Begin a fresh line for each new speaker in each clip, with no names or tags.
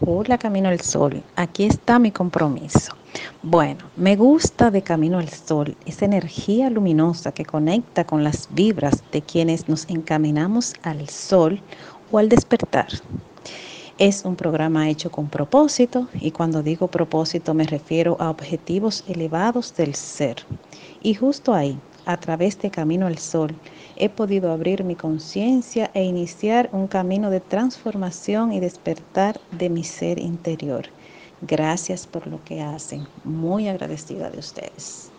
Hola Camino al Sol, aquí está mi compromiso. Bueno, me gusta de Camino al Sol esa energía luminosa que conecta con las vibras de quienes nos encaminamos al sol o al despertar. Es un programa hecho con propósito y cuando digo propósito me refiero a objetivos elevados del ser. Y justo ahí, a través de Camino al Sol, he podido abrir mi conciencia e iniciar un camino de transformación y despertar de mi ser interior. Gracias por lo que hacen. Muy agradecida de ustedes.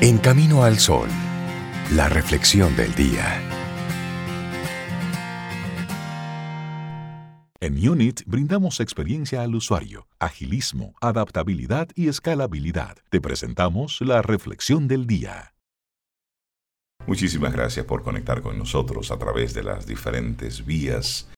En Camino al Sol, la reflexión del día.
En Unit brindamos experiencia al usuario, agilismo, adaptabilidad y escalabilidad. Te presentamos la reflexión del día. Muchísimas gracias por conectar con nosotros a través de las diferentes vías.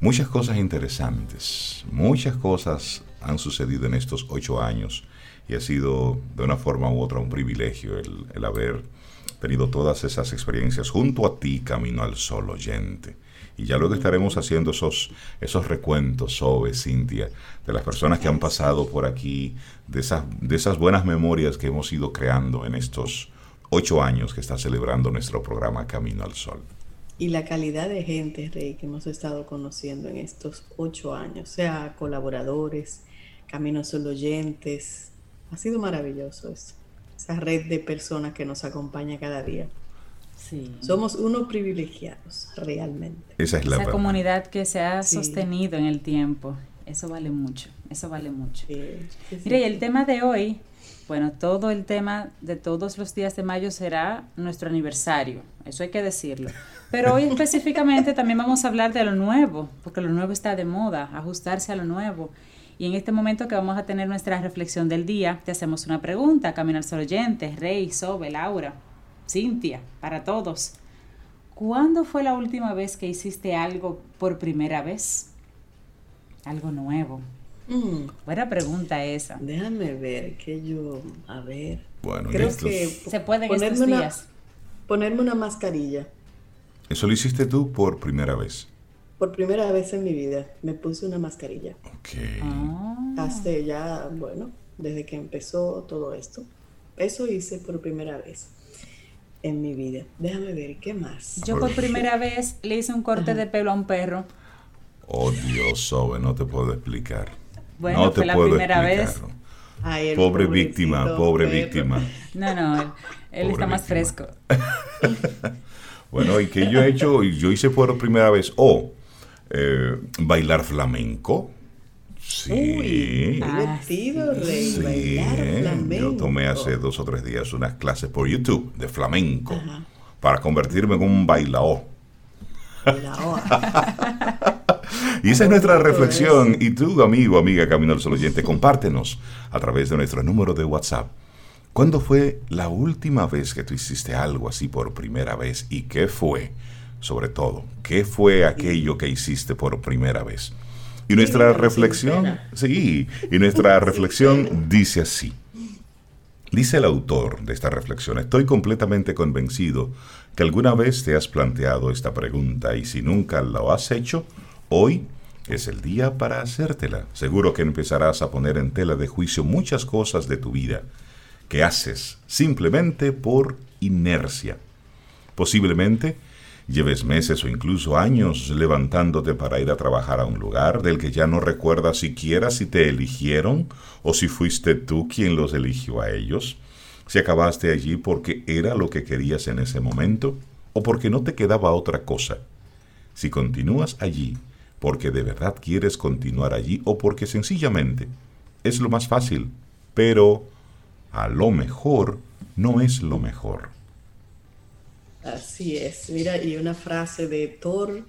Muchas cosas interesantes, muchas cosas han sucedido en estos ocho años y ha sido de una forma u otra un privilegio el, el haber tenido todas esas experiencias junto a ti, Camino al Sol oyente. Y ya luego estaremos haciendo esos, esos recuentos, Sobe, Cintia, de las personas que han pasado por aquí, de esas, de esas buenas memorias que hemos ido creando en estos ocho años que está celebrando nuestro programa Camino al Sol.
Y la calidad de gente, Rey, que hemos estado conociendo en estos ocho años, sea colaboradores, Camino Sol oyentes, ha sido maravilloso eso, esa red de personas que nos acompaña cada día. Somos unos privilegiados, realmente.
Esa es la comunidad que se ha sostenido en el tiempo. Eso vale mucho, eso vale mucho. Mire, y el tema de hoy, bueno, todo el tema de todos los días de mayo será nuestro aniversario, eso hay que decirlo. Pero hoy específicamente también vamos a hablar de lo nuevo, porque lo nuevo está de moda, ajustarse a lo nuevo. Y en este momento que vamos a tener nuestra reflexión del día, te hacemos una pregunta, Caminar Sol Oyentes, Rey, Sobe, Laura. Cintia, para todos. ¿Cuándo fue la última vez que hiciste algo por primera vez? Algo nuevo. Mm. Buena pregunta esa.
Déjame ver que yo, a ver.
Bueno, creo que
se puede en estos días.
ponerme una mascarilla.
¿Eso lo hiciste tú por primera vez?
Por primera vez en mi vida me puse una mascarilla.
Ok.
Ah.
Hace ya, bueno, desde que empezó todo esto. Eso hice por primera vez en mi vida. Déjame ver, ¿qué más?
Yo por primera vez le hice un corte de pelo a un perro.
Oh Dios, Sobe, no te puedo explicar.
Bueno,
no
fue la primera vez.
pobre víctima, pobre víctima.
No, no, él, está más fresco.
bueno, y que yo he hecho, yo hice por primera vez, oh, eh, bailar flamenco. Sí.
divertido, Rey. Sí,
yo tomé hace dos o tres días unas clases por YouTube de flamenco para convertirme en un bailao. y esa es nuestra reflexión. Y tú, amigo, amiga Camino al Sol Oyente, compártenos a través de nuestro número de WhatsApp. ¿Cuándo fue la última vez que tú hiciste algo así por primera vez? ¿Y qué fue? Sobre todo, ¿qué fue aquello que hiciste por primera vez? Y nuestra reflexión, sí, y nuestra reflexión dice así. Dice el autor de esta reflexión, estoy completamente convencido que alguna vez te has planteado esta pregunta y si nunca lo has hecho, hoy es el día para hacértela. Seguro que empezarás a poner en tela de juicio muchas cosas de tu vida que haces simplemente por inercia. Posiblemente Lleves meses o incluso años levantándote para ir a trabajar a un lugar del que ya no recuerdas siquiera si te eligieron o si fuiste tú quien los eligió a ellos, si acabaste allí porque era lo que querías en ese momento o porque no te quedaba otra cosa. Si continúas allí porque de verdad quieres continuar allí o porque sencillamente es lo más fácil, pero a lo mejor no es lo mejor.
Así es. Mira, y una frase de Thor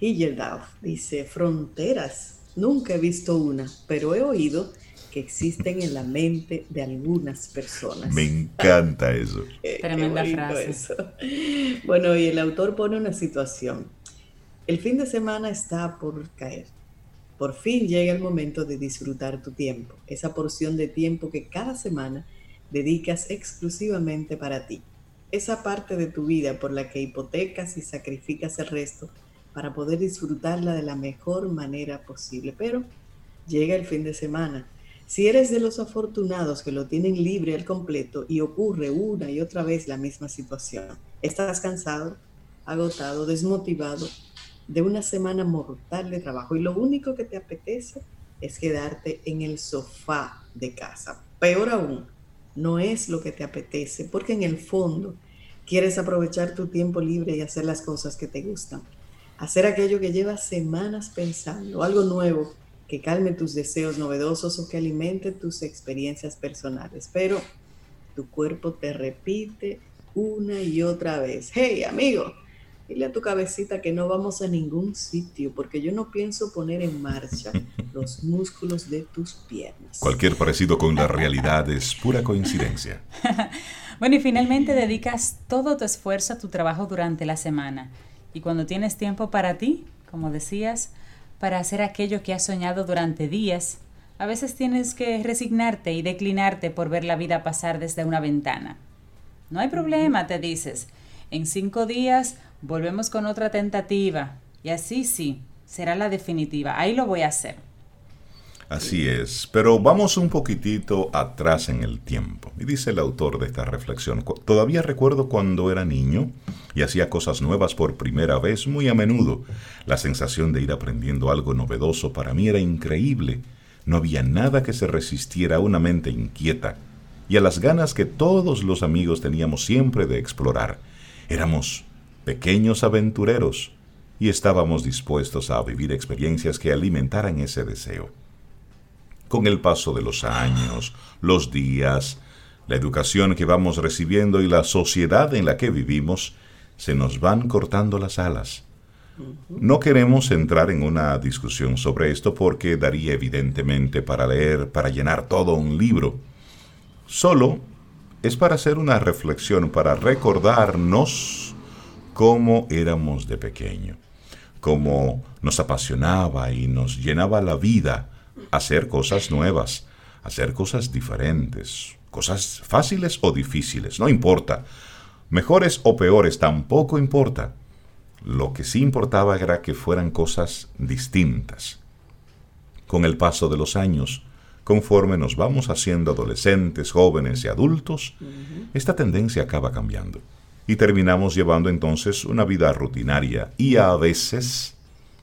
Heyerdahl dice, fronteras, nunca he visto una, pero he oído que existen en la mente de algunas personas.
Me encanta eso.
Tremenda frase.
Bueno, y el autor pone una situación. El fin de semana está por caer. Por fin llega el momento de disfrutar tu tiempo, esa porción de tiempo que cada semana dedicas exclusivamente para ti. Esa parte de tu vida por la que hipotecas y sacrificas el resto para poder disfrutarla de la mejor manera posible. Pero llega el fin de semana. Si eres de los afortunados que lo tienen libre al completo y ocurre una y otra vez la misma situación, estás cansado, agotado, desmotivado de una semana mortal de trabajo y lo único que te apetece es quedarte en el sofá de casa. Peor aún, no es lo que te apetece, porque en el fondo quieres aprovechar tu tiempo libre y hacer las cosas que te gustan. Hacer aquello que llevas semanas pensando, algo nuevo que calme tus deseos novedosos o que alimente tus experiencias personales. Pero tu cuerpo te repite una y otra vez, hey amigo, Dile a tu cabecita que no vamos a ningún sitio porque yo no pienso poner en marcha los músculos de tus piernas.
Cualquier parecido con la realidad es pura coincidencia.
bueno, y finalmente dedicas todo tu esfuerzo a tu trabajo durante la semana. Y cuando tienes tiempo para ti, como decías, para hacer aquello que has soñado durante días, a veces tienes que resignarte y declinarte por ver la vida pasar desde una ventana. No hay problema, te dices. En cinco días volvemos con otra tentativa. Y así sí, será la definitiva. Ahí lo voy a hacer.
Así es, pero vamos un poquitito atrás en el tiempo. Y dice el autor de esta reflexión, todavía recuerdo cuando era niño y hacía cosas nuevas por primera vez muy a menudo. La sensación de ir aprendiendo algo novedoso para mí era increíble. No había nada que se resistiera a una mente inquieta y a las ganas que todos los amigos teníamos siempre de explorar. Éramos pequeños aventureros y estábamos dispuestos a vivir experiencias que alimentaran ese deseo. Con el paso de los años, los días, la educación que vamos recibiendo y la sociedad en la que vivimos, se nos van cortando las alas. No queremos entrar en una discusión sobre esto porque daría evidentemente para leer, para llenar todo un libro. Solo es para hacer una reflexión, para recordarnos cómo éramos de pequeño, cómo nos apasionaba y nos llenaba la vida hacer cosas nuevas, hacer cosas diferentes, cosas fáciles o difíciles, no importa. Mejores o peores, tampoco importa. Lo que sí importaba era que fueran cosas distintas. Con el paso de los años, conforme nos vamos haciendo adolescentes, jóvenes y adultos, esta tendencia acaba cambiando. Y terminamos llevando entonces una vida rutinaria y a veces,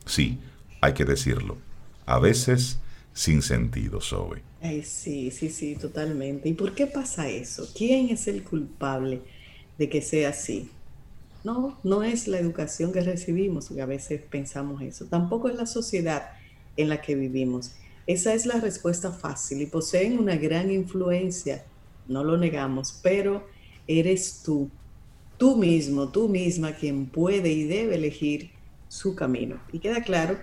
sí, hay que decirlo, a veces sin sentido, Zoe.
Ay, sí, sí, sí, totalmente. ¿Y por qué pasa eso? ¿Quién es el culpable de que sea así? No, no es la educación que recibimos, que a veces pensamos eso. Tampoco es la sociedad en la que vivimos. Esa es la respuesta fácil y poseen una gran influencia, no lo negamos, pero eres tú, tú mismo, tú misma quien puede y debe elegir su camino. Y queda claro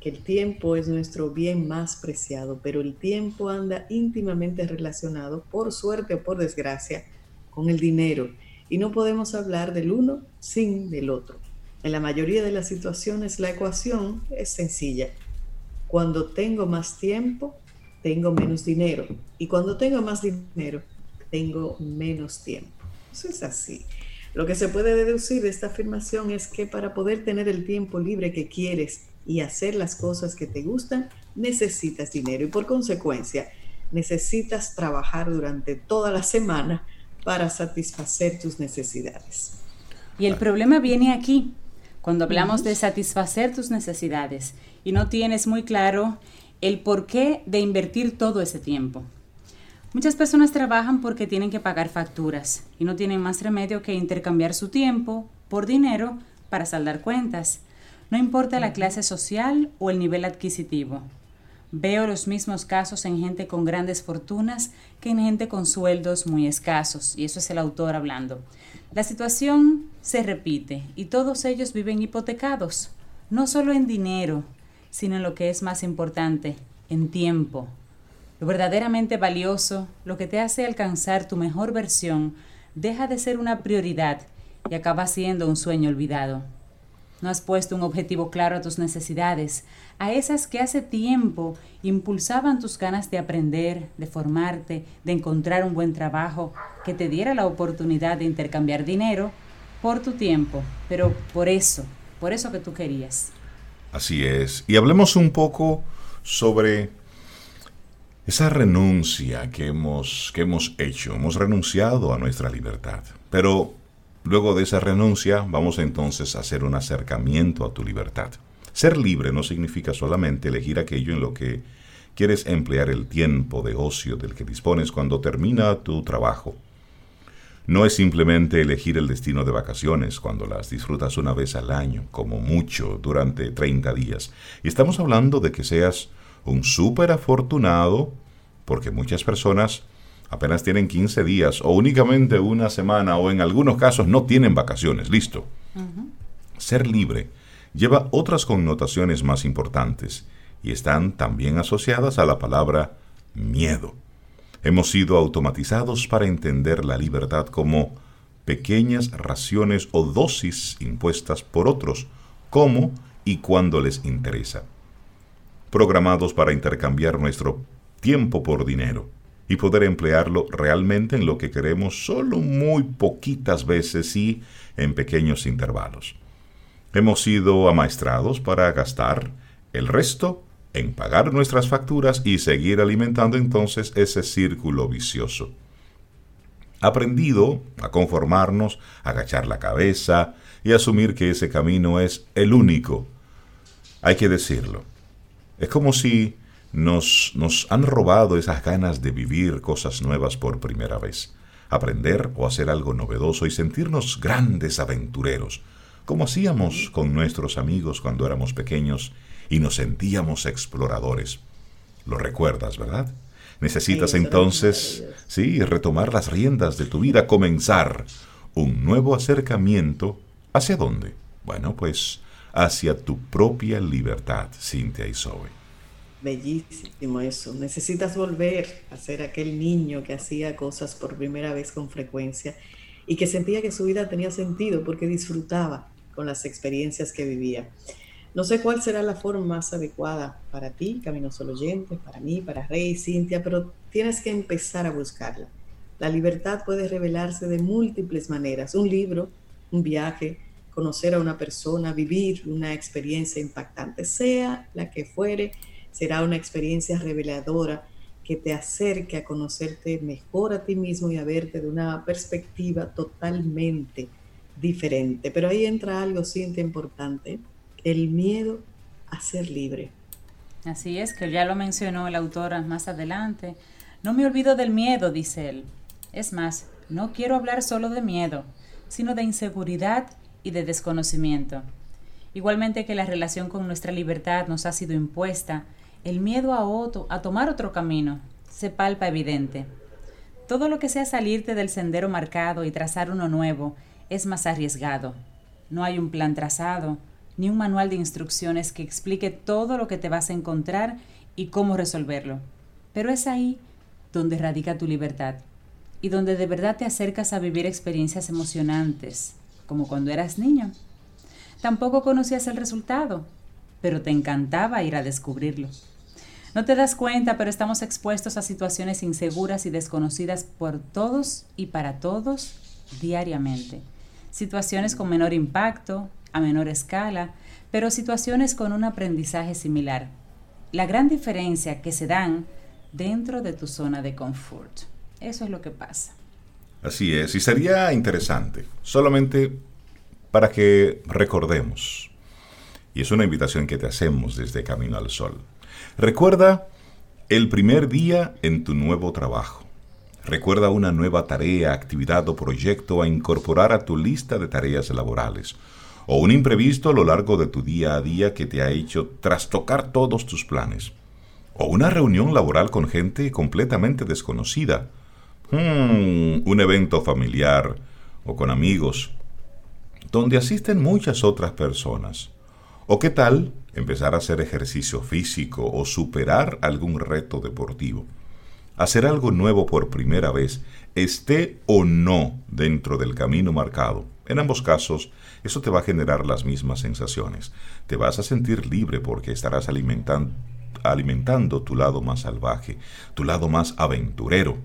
que el tiempo es nuestro bien más preciado, pero el tiempo anda íntimamente relacionado, por suerte o por desgracia, con el dinero. Y no podemos hablar del uno sin del otro. En la mayoría de las situaciones la ecuación es sencilla cuando tengo más tiempo, tengo menos dinero. Y cuando tengo más dinero, tengo menos tiempo. Eso es así. Lo que se puede deducir de esta afirmación es que para poder tener el tiempo libre que quieres y hacer las cosas que te gustan, necesitas dinero y por consecuencia necesitas trabajar durante toda la semana para satisfacer tus necesidades.
Y el problema viene aquí, cuando hablamos de satisfacer tus necesidades y no tienes muy claro el porqué de invertir todo ese tiempo. Muchas personas trabajan porque tienen que pagar facturas y no tienen más remedio que intercambiar su tiempo por dinero para saldar cuentas. No importa la clase social o el nivel adquisitivo. Veo los mismos casos en gente con grandes fortunas que en gente con sueldos muy escasos, y eso es el autor hablando. La situación se repite y todos ellos viven hipotecados, no solo en dinero, sino en lo que es más importante, en tiempo. Lo verdaderamente valioso, lo que te hace alcanzar tu mejor versión, deja de ser una prioridad y acaba siendo un sueño olvidado. No has puesto un objetivo claro a tus necesidades, a esas que hace tiempo impulsaban tus ganas de aprender, de formarte, de encontrar un buen trabajo, que te diera la oportunidad de intercambiar dinero por tu tiempo, pero por eso, por eso que tú querías.
Así es. Y hablemos un poco sobre esa renuncia que hemos, que hemos hecho. Hemos renunciado a nuestra libertad. Pero luego de esa renuncia vamos entonces a hacer un acercamiento a tu libertad. Ser libre no significa solamente elegir aquello en lo que quieres emplear el tiempo de ocio del que dispones cuando termina tu trabajo. No es simplemente elegir el destino de vacaciones cuando las disfrutas una vez al año, como mucho, durante 30 días. Y estamos hablando de que seas un súper afortunado, porque muchas personas apenas tienen 15 días o únicamente una semana o en algunos casos no tienen vacaciones. Listo. Ser libre lleva otras connotaciones más importantes y están también asociadas a la palabra miedo. Hemos sido automatizados para entender la libertad como pequeñas raciones o dosis impuestas por otros, como y cuando les interesa. Programados para intercambiar nuestro tiempo por dinero y poder emplearlo realmente en lo que queremos solo muy poquitas veces y en pequeños intervalos. Hemos sido amaestrados para gastar el resto en pagar nuestras facturas y seguir alimentando entonces ese círculo vicioso. Aprendido a conformarnos, a agachar la cabeza y asumir que ese camino es el único. Hay que decirlo. Es como si nos, nos han robado esas ganas de vivir cosas nuevas por primera vez, aprender o hacer algo novedoso y sentirnos grandes aventureros, como hacíamos con nuestros amigos cuando éramos pequeños y nos sentíamos exploradores. Lo recuerdas, ¿verdad? Necesitas entonces, sí, retomar las riendas de tu vida, comenzar un nuevo acercamiento. ¿Hacia dónde? Bueno, pues hacia tu propia libertad, Cintia y.
Bellísimo eso. Necesitas volver a ser aquel niño que hacía cosas por primera vez con frecuencia y que sentía que su vida tenía sentido porque disfrutaba con las experiencias que vivía. No sé cuál será la forma más adecuada para ti, Camino Solo Oyentes, para mí, para Rey, Cintia, pero tienes que empezar a buscarla. La libertad puede revelarse de múltiples maneras. Un libro, un viaje, conocer a una persona, vivir una experiencia impactante, sea la que fuere, será una experiencia reveladora que te acerque a conocerte mejor a ti mismo y a verte de una perspectiva totalmente diferente. Pero ahí entra algo, Cintia, importante el miedo a ser libre.
Así es, que ya lo mencionó el autor más adelante. No me olvido del miedo, dice él. Es más, no quiero hablar solo de miedo, sino de inseguridad y de desconocimiento. Igualmente que la relación con nuestra libertad nos ha sido impuesta, el miedo a, otro, a tomar otro camino se palpa evidente. Todo lo que sea salirte del sendero marcado y trazar uno nuevo es más arriesgado. No hay un plan trazado, ni un manual de instrucciones que explique todo lo que te vas a encontrar y cómo resolverlo. Pero es ahí donde radica tu libertad y donde de verdad te acercas a vivir experiencias emocionantes, como cuando eras niño. Tampoco conocías el resultado, pero te encantaba ir a descubrirlo. No te das cuenta, pero estamos expuestos a situaciones inseguras y desconocidas por todos y para todos diariamente. Situaciones con menor impacto, a menor escala, pero situaciones con un aprendizaje similar. La gran diferencia que se dan dentro de tu zona de confort. Eso es lo que pasa.
Así es, y sería interesante, solamente para que recordemos, y es una invitación que te hacemos desde Camino al Sol. Recuerda el primer día en tu nuevo trabajo. Recuerda una nueva tarea, actividad o proyecto a incorporar a tu lista de tareas laborales o un imprevisto a lo largo de tu día a día que te ha hecho trastocar todos tus planes, o una reunión laboral con gente completamente desconocida, hmm, un evento familiar o con amigos, donde asisten muchas otras personas. ¿O qué tal empezar a hacer ejercicio físico o superar algún reto deportivo? Hacer algo nuevo por primera vez, esté o no dentro del camino marcado, En ambos casos, eso te va a generar las mismas sensaciones. Te vas a sentir libre porque estarás alimentando, alimentando tu lado más salvaje, tu lado más aventurero,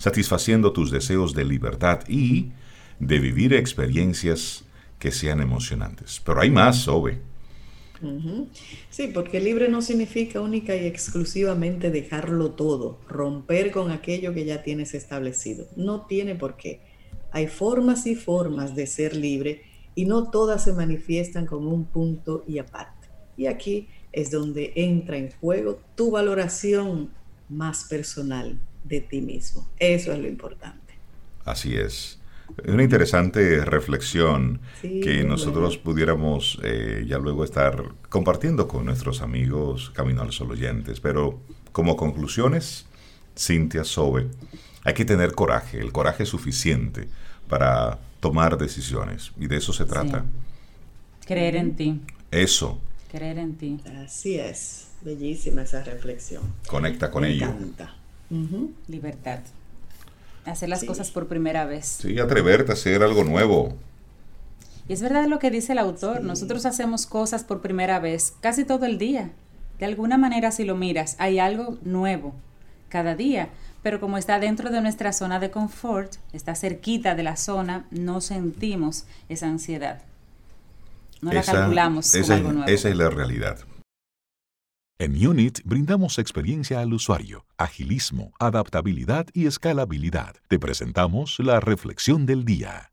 satisfaciendo tus deseos de libertad y de vivir experiencias que sean emocionantes. Pero hay más, Ove.
Sí, porque libre no significa única y exclusivamente dejarlo todo, romper con aquello que ya tienes establecido. No tiene por qué. Hay formas y formas de ser libre y no todas se manifiestan como un punto y aparte. Y aquí es donde entra en juego tu valoración más personal de ti mismo. Eso es lo importante.
Así es. Una interesante reflexión que nosotros pudiéramos eh, ya luego estar compartiendo con nuestros amigos Camino al Sol oyentes. Pero como conclusiones, Cintia Sobe, hay que tener coraje, el coraje suficiente para tomar decisiones. Y de eso se trata.
Creer en ti.
Eso.
Creer en ti.
Así es. Bellísima esa reflexión.
Conecta con
Me
ello.
encanta.
Libertad. Hacer las cosas por primera vez.
Sí, atreverte a hacer algo nuevo.
Y es verdad lo que dice el autor. Nosotros hacemos cosas por primera vez casi todo el día. De alguna manera, si lo miras, hay algo nuevo cada día. Pero como está dentro de nuestra zona de confort, está cerquita de la zona, no sentimos esa ansiedad. No la calculamos como
esa,
algo nuevo.
esa es la realidad.
En Unit brindamos experiencia al usuario, agilismo, adaptabilidad y escalabilidad. Te presentamos la reflexión del día.